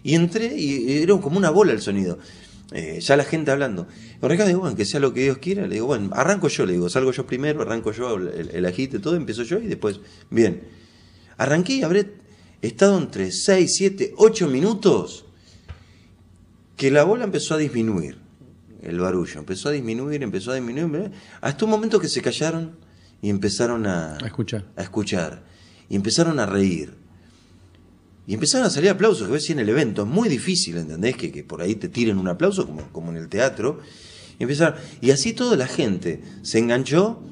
Y entré y era como una bola el sonido. Eh, ya la gente hablando. Con Ricardo digo, bueno, que sea lo que Dios quiera. Le digo, bueno, arranco yo, le digo, salgo yo primero, arranco yo, el, el, el agite, todo, empiezo yo y después, bien. Arranqué y habré estado entre 6, 7, 8 minutos que la bola empezó a disminuir, el barullo, empezó a disminuir, empezó a disminuir, hasta un momento que se callaron y empezaron a, A escuchar. a escuchar, y empezaron a reír. Y empezaron a salir aplausos, que ves si en el evento es muy difícil, ¿entendés? Que, que por ahí te tiren un aplauso, como, como en el teatro. Y, empezaron, y así toda la gente se enganchó.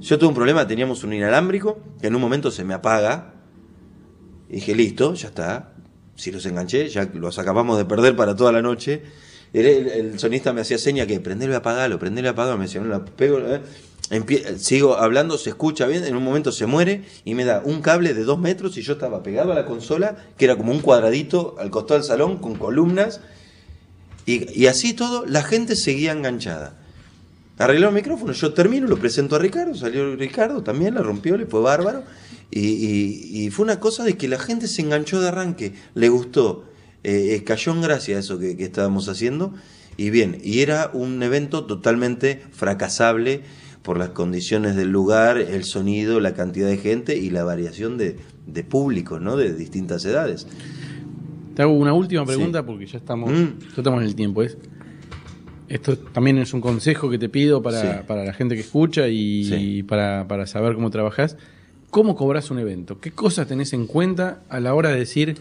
Yo tuve un problema, teníamos un inalámbrico, que en un momento se me apaga. Y dije, listo, ya está. Si los enganché, ya los acabamos de perder para toda la noche. El, sonista me hacía seña que prendelo y apagalo, prendelo y apagalo. Me decía, no la pego. ¿eh? sigo hablando, se escucha bien, en un momento se muere y me da un cable de dos metros y yo estaba pegado a la consola, que era como un cuadradito al costado del salón con columnas, y, y así todo, la gente seguía enganchada. Arregló el micrófono, yo termino, lo presento a Ricardo, salió Ricardo también, la rompió, le fue bárbaro. Y- y fue una cosa de que la gente se enganchó de arranque, le gustó, eh, eh, cayó en gracia eso que, que estábamos haciendo. Y bien, y era un evento totalmente fracasable por las condiciones del lugar, el sonido, la cantidad de gente y la variación de, de público, ¿no? De distintas edades. Te hago una última pregunta Sí. porque ya estamos, Mm. ya estamos en el tiempo. Es, esto también es un consejo que te pido para, Sí. para la gente que escucha y Sí. para, para saber cómo trabajas. ¿Cómo cobras un evento? ¿Qué cosas tenés en cuenta a la hora de decir,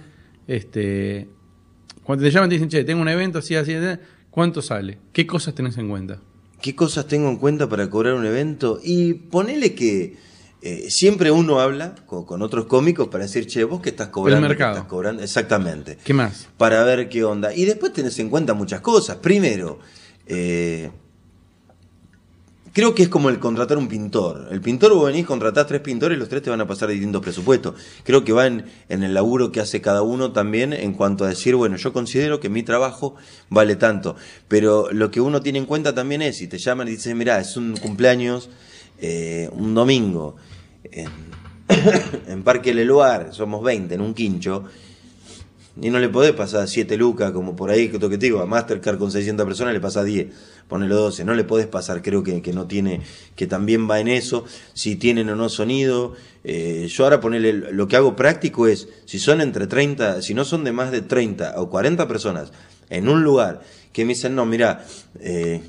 este, cuando te llaman y te dicen, che, tengo un evento así, así, así", ¿cuánto sale? ¿Qué cosas tenés en cuenta? ¿Qué cosas tengo en cuenta para cobrar un evento? Y ponele que eh, siempre uno habla con, con otros cómicos para decir, che, vos que estás cobrando. ¿Qué mercado. estás cobrando? Exactamente. ¿Qué más? Para ver qué onda. Y después tenés en cuenta muchas cosas. Primero, eh, creo que es como el contratar un pintor. El pintor vos venís, contratás tres pintores y los tres te van a pasar distintos presupuestos. Creo que va en, el laburo que hace cada uno también en cuanto a decir, bueno, yo considero que mi trabajo vale tanto. Pero lo que uno tiene en cuenta también es, si te llaman y dicen, mirá, es un cumpleaños, eh, un domingo, en, en Parque Leluar, somos 20, en un quincho, y no le podés pasar 7 lucas, como por ahí que te digo, a Mastercard con 600 personas le pasás 10, ponele 12, no le podés pasar, creo que, que no tiene, que también va en eso, si tienen o no sonido. Eh, yo ahora ponele, lo que hago práctico es, si son entre 30, si no son de más de 30 o 40 personas en un lugar que me dicen, no, mira, eh,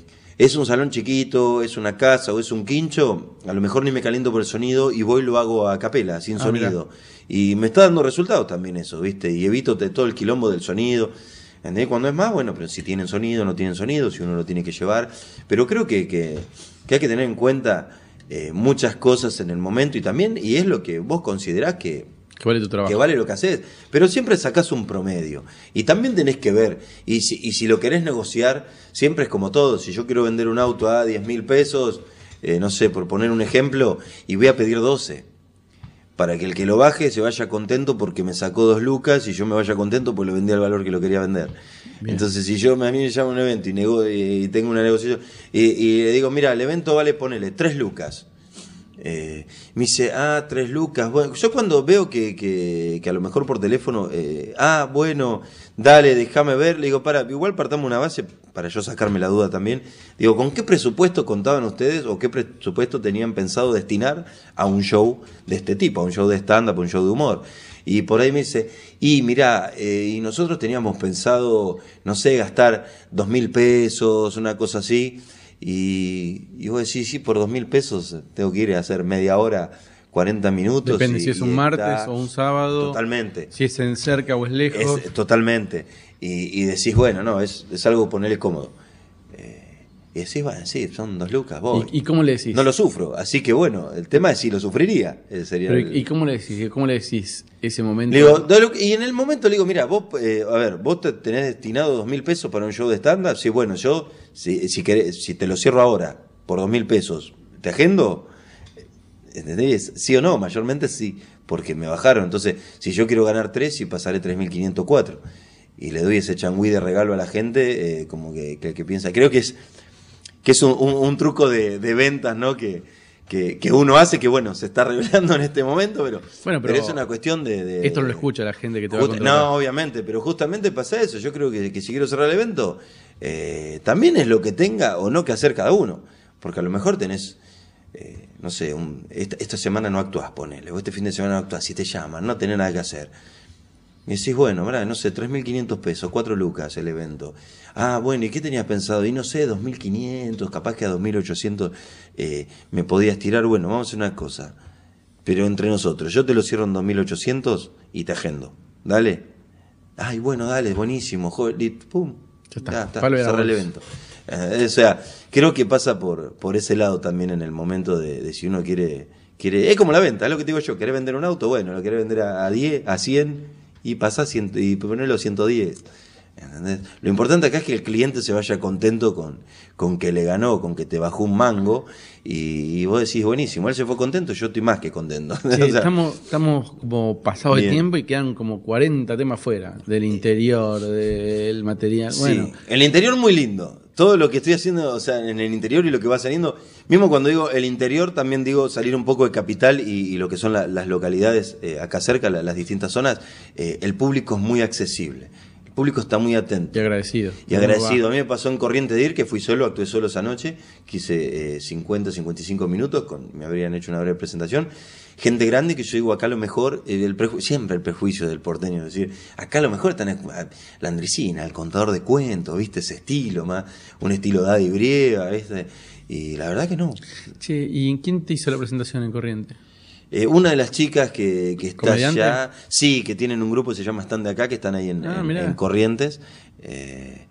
es un salón chiquito, es una casa o es un quincho, a lo mejor ni me caliento por el sonido y voy y lo hago a capela, sin Ah, mirá. sonido. Y me está dando resultados también eso, ¿viste? Y evito todo el quilombo del sonido. ¿Entendés? Cuando es más, bueno, pero si tienen sonido, no tienen sonido, si uno lo tiene que llevar. Pero creo que, que, que hay que tener en cuenta eh, muchas cosas en el momento y también, y es lo que vos considerás que, Que vale tu trabajo. que vale lo que haces, pero siempre sacás un promedio. Y también tenés que ver, y si, y si lo querés negociar, siempre es como todo. Si yo quiero vender un auto a 10 mil pesos, eh, no sé, por poner un ejemplo, y voy a pedir 12. Para que el que lo baje se vaya contento porque me sacó dos lucas y yo me vaya contento porque lo vendí al valor que lo quería vender. Entonces, si yo a mí me llama un evento y, nego- y tengo una negociación y, y le digo, mira, el evento vale, ponele, tres lucas. Eh, me dice, ah, tres lucas. Bueno, yo cuando veo que, que, que a lo mejor por teléfono, eh, ah, bueno, dale, déjame ver, le digo, para, igual partamos una base para yo sacarme la duda también. Digo, ¿con qué presupuesto contaban ustedes o qué presupuesto tenían pensado destinar a un show de este tipo, a un show de stand-up, un show de humor? Y por ahí me dice, y mira, y nosotros teníamos pensado, no sé, gastar dos mil pesos, una cosa así. Y, y vos decís, sí, por dos mil pesos tengo que ir a hacer media hora, 40 minutos. Depende y- si es un martes o un sábado. Totalmente. Si es en cerca o es lejos. Es, totalmente. Y, y decís, bueno, no, es, es algo ponerle cómodo. Y decís, bueno, sí, son dos lucas, voy. ¿Y, y cómo le decís? No lo sufro, así que bueno, el tema es si lo sufriría. ese sería Pero, el- ¿Y cómo le decís? ¿Cómo le decís ese momento? Le digo, y en el momento le digo, mira, vos, eh, a ver, vos te tenés destinado dos mil pesos para un show de stand-up. Sí, bueno, yo, si, si, querés- si te lo cierro ahora por dos mil pesos, ¿te agendo? ¿Entendés? Sí o no, mayormente sí, porque me bajaron. Entonces, si yo quiero ganar tres, y pasaré 3.504. Y le doy ese changüí de regalo a la gente, eh, como que, que, que piensa. Creo que es, que es un, un- un truco de, de ventas, ¿no? Que, que, que uno hace, que bueno, se está revelando en este momento, pero, Bueno, pero es una cuestión de. de- Esto lo escucha la gente que te va a no, obviamente, pero justamente pasa eso. Yo creo que, que si quiero cerrar el evento, eh, también es lo que tenga o no que hacer cada uno. Porque a lo mejor tenés, eh, no sé, un- esta, esta semana no actuás, ponele, o este fin de semana no actuás, si te llaman, no tenés nada que hacer. Y decís, bueno, mirá, no sé, 3.500 pesos, 4 lucas el evento. Ah, bueno, ¿y qué tenías pensado? Y no sé, 2.500, capaz que a 2.800 eh, me podías tirar. Bueno, vamos a hacer una cosa. Pero entre nosotros, yo te lo cierro en 2.800 y te agendo. Dale. Ay, bueno, dale, buenísimo. joder, pum. Ya está. Ya está, cerré el evento. Eh, o sea, creo que pasa por, por ese lado también en el momento de, de si uno quiere, quiere. Es como la venta, es lo que te digo yo. ¿Querés vender un auto? Bueno, lo querés vender a, a 10, a 100 y pasás 100 y ponerlo a 110. ¿Entendés? Lo importante acá es que el cliente se vaya contento con, con que le ganó, con que te bajó un mango y, y vos decís, buenísimo, él se fue contento, yo estoy más que contento. Sí, O sea, estamos, estamos como pasados de tiempo y quedan como 40 temas fuera. Del interior, del material. Bueno, Sí, el interior muy lindo. Todo lo que estoy haciendo, o sea, en el interior y lo que va saliendo, mismo cuando digo el interior, también digo salir un poco de capital y, y lo que son la- las localidades eh, acá cerca, la- las distintas zonas, eh, el público es muy accesible. El público está muy atento. y agradecido. Y agradecido. A mí me pasó en Corriente de Ir, que fui solo, actué solo esa noche, que hice eh, 50, 55 minutos, con, me habrían hecho una breve presentación. Gente grande que yo digo, acá lo mejor, eh, el preju- siempre el prejuicio del porteño, es decir, acá lo mejor está en la andricina, el contador de cuentos, ¿viste? Ese estilo, más un estilo Daddy Brieva, ¿viste? Y la verdad que no. Che, ¿y en quién te hizo la presentación en Corriente? Eh, una de las chicas que, que está ¿Comediante? allá, sí, que tienen un grupo que se llama Stand de Acá, que están ahí en, Ah, en- en Corrientes. Eh,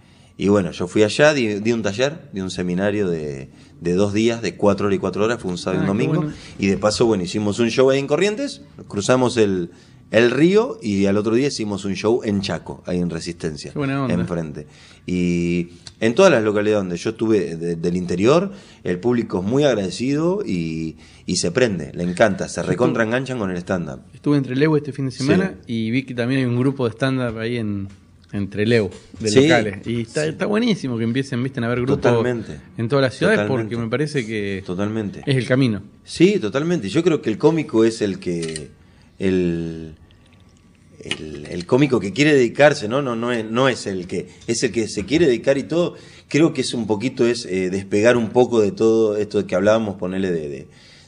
y bueno, yo fui allá, di, di un taller, di un seminario de, de dos días, de cuatro horas y cuatro horas, fue un sábado y Ah, un domingo. bueno. Y de paso, bueno, hicimos un show ahí en Corrientes, cruzamos el, el río y al otro día hicimos un show en Chaco, ahí en Resistencia, enfrente. Y en todas las localidades donde yo estuve de- del interior, el público es muy agradecido y, y se prende, le encanta, se recontra enganchan con el stand-up. Estuve en Trelew este fin de semana Sí. y vi que también hay un grupo de stand-up ahí en, en Trelew, de Sí. locales. Y está, está buenísimo que empiecen visten, a ver grupos Totalmente. en todas las ciudades porque me parece que Totalmente. es el camino. Sí, totalmente. Yo creo que el cómico es el que. El, el, el cómico que quiere dedicarse, ¿no? No, no, es, no es el que. Es el que se quiere dedicar y todo. Creo que es un poquito, es eh, despegar un poco de todo esto que hablábamos, ponerle de, de,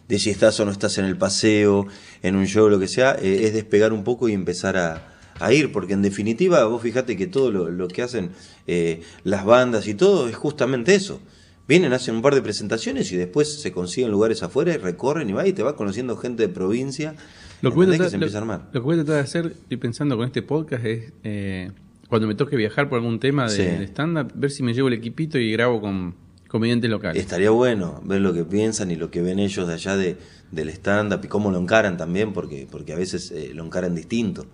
de si estás o no estás en el paseo, en un show, lo que sea, eh, es despegar un poco y empezar a, a ir, porque en definitiva, vos fíjate que todo lo, lo que hacen eh, las bandas y todo es justamente eso. Vienen, hacen un par de presentaciones y después se consiguen lugares afuera y recorren y va y te vas conociendo gente de provincia. Lo que, voy a tratar, que se lo- a armar. lo que voy a tratar de hacer, estoy pensando con este podcast, es eh, cuando me toque viajar por algún tema de, Sí. de stand-up, ver si me llevo el equipito y grabo con comediantes locales. Estaría bueno ver lo que piensan y lo que ven ellos de allá de, del stand-up y cómo lo encaran también, porque, porque a veces eh, lo encaran distinto.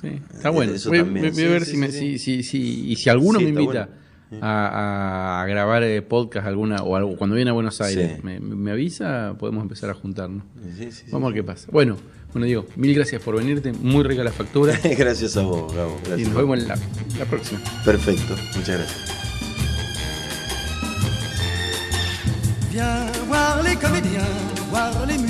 Sí, está bueno. Eso Voy, también. voy- a ver sí, si, me- sí, si, si, si- y si alguno Sí, me invita bueno. a, a grabar eh, podcast alguna o algo, cuando viene a Buenos Aires, Sí. me, me avisa, podemos empezar a juntarnos. Sí, sí, sí. Vamos a ver qué pasa. Bueno, bueno Diego, mil gracias por venirte, muy rica la factura Gracias a vos, Gabo. y Gracias. nos vemos en la, la próxima. Perfecto, muchas gracias. Viens voir les comédiens, voir les musiciens,